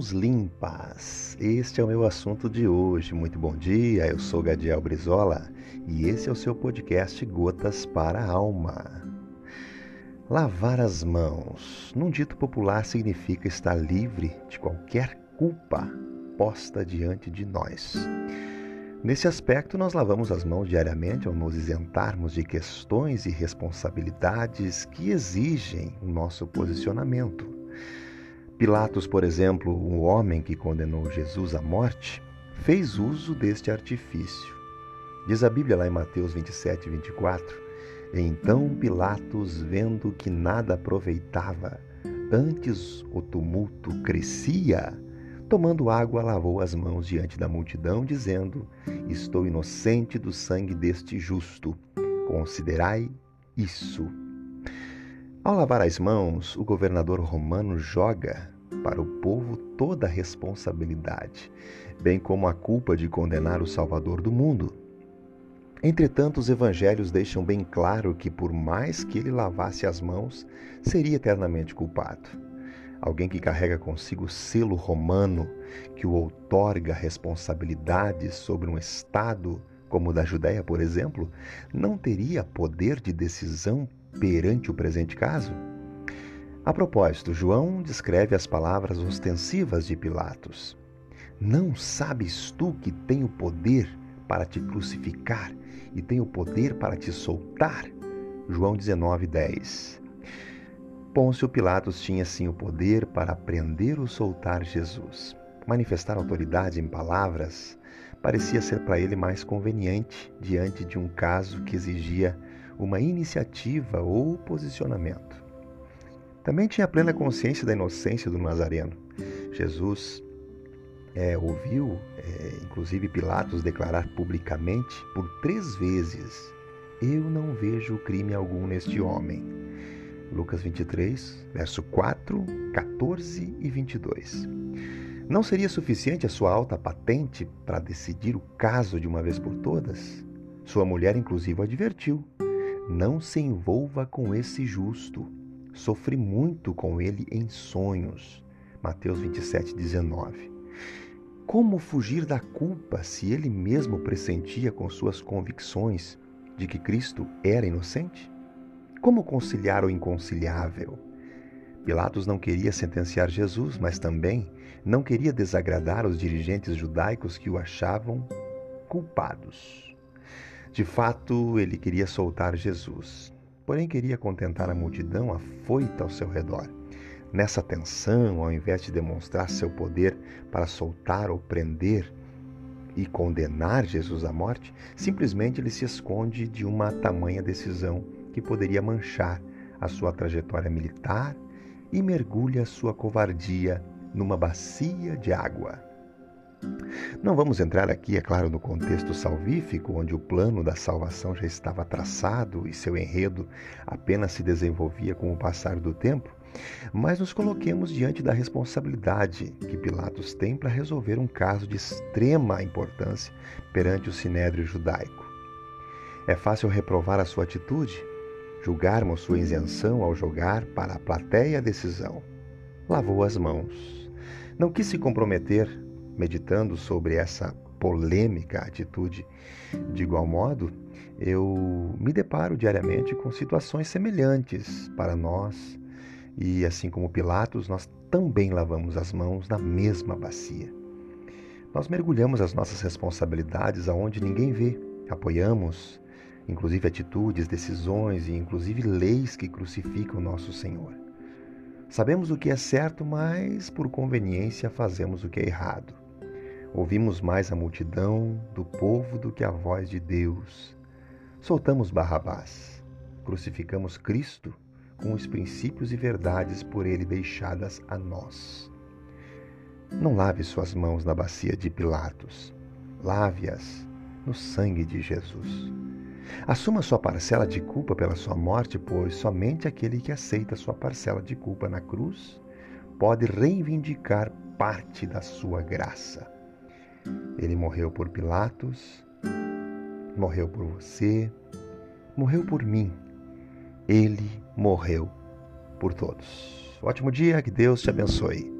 Mãos limpas. Este é o meu assunto de hoje. Muito bom dia. Eu sou Gadiel Brizola e esse é o seu podcast Gotas para a Alma. Lavar as mãos, num dito popular, significa estar livre de qualquer culpa posta diante de nós. Nesse aspecto, nós lavamos as mãos diariamente ao nos isentarmos de questões e responsabilidades que exigem o nosso posicionamento. Pilatos, por exemplo, um homem que condenou Jesus à morte, fez uso deste artifício. Diz a Bíblia lá em Mateus 27, 24: Então Pilatos, vendo que nada aproveitava, antes o tumulto crescia, tomando água, lavou as mãos diante da multidão, dizendo: Estou inocente do sangue deste justo. Considerai isso. Ao lavar as mãos, o governador romano joga para o povo toda a responsabilidade, bem como a culpa de condenar o Salvador do mundo. Entretanto, os evangelhos deixam bem claro que, por mais que ele lavasse as mãos, seria eternamente culpado. Alguém que carrega consigo o selo romano que o outorga responsabilidades sobre um Estado, como o da Judéia, por exemplo, não teria poder de decisão perante o presente caso? A propósito, João descreve as palavras ostensivas de Pilatos. Não sabes tu que tenho poder para te crucificar e tenho poder para te soltar? João 19, 10. Pôncio Pilatos tinha sim o poder para prender ou soltar Jesus. Manifestar autoridade em palavras parecia ser para ele mais conveniente diante de um caso que exigia uma iniciativa ou posicionamento. Também tinha plena consciência da inocência do Nazareno. Jesus é, ouviu, é, inclusive Pilatos, declarar publicamente por três vezes: Eu não vejo crime algum neste homem. Lucas 23, verso 4, 14 e 22. Não seria suficiente a sua alta patente para decidir o caso de uma vez por todas? Sua mulher, inclusive, o advertiu: não se envolva com esse justo. Sofri muito com ele em sonhos. Mateus 27, 19. Como fugir da culpa se ele mesmo pressentia com suas convicções de que Cristo era inocente? Como conciliar o inconciliável? Pilatos não queria sentenciar Jesus, mas também não queria desagradar os dirigentes judaicos que o achavam culpados. De fato, ele queria soltar Jesus, porém queria contentar a multidão afoita ao seu redor. Nessa tensão, ao invés de demonstrar seu poder para soltar ou prender e condenar Jesus à morte, simplesmente ele se esconde de uma tamanha decisão que poderia manchar a sua trajetória militar e mergulha sua covardia numa bacia de água. Não vamos entrar aqui, é claro, no contexto salvífico, onde o plano da salvação já estava traçado e seu enredo apenas se desenvolvia com o passar do tempo, mas nos coloquemos diante da responsabilidade que Pilatos tem para resolver um caso de extrema importância perante o sinédrio judaico. É fácil reprovar a sua atitude, julgarmos sua isenção ao jogar para a plateia a decisão. Lavou as mãos. Não quis se comprometer meditando sobre essa polêmica atitude. De igual modo, eu me deparo diariamente com situações semelhantes para nós e, assim como Pilatos, nós também lavamos as mãos na mesma bacia. Nós mergulhamos as nossas responsabilidades aonde ninguém vê, apoiamos, inclusive atitudes, decisões e inclusive leis que crucificam nosso Senhor. Sabemos o que é certo, mas por conveniência fazemos o que é errado. Ouvimos mais a multidão do povo do que a voz de Deus. Soltamos Barrabás. Crucificamos Cristo com os princípios e verdades por ele deixadas a nós. Não lave suas mãos na bacia de Pilatos. Lave-as no sangue de Jesus. Assuma sua parcela de culpa pela sua morte, pois somente aquele que aceita sua parcela de culpa na cruz pode reivindicar parte da sua graça. Ele morreu por Pilatos, morreu por você, morreu por mim. Ele morreu por todos. Ótimo dia, que Deus te abençoe.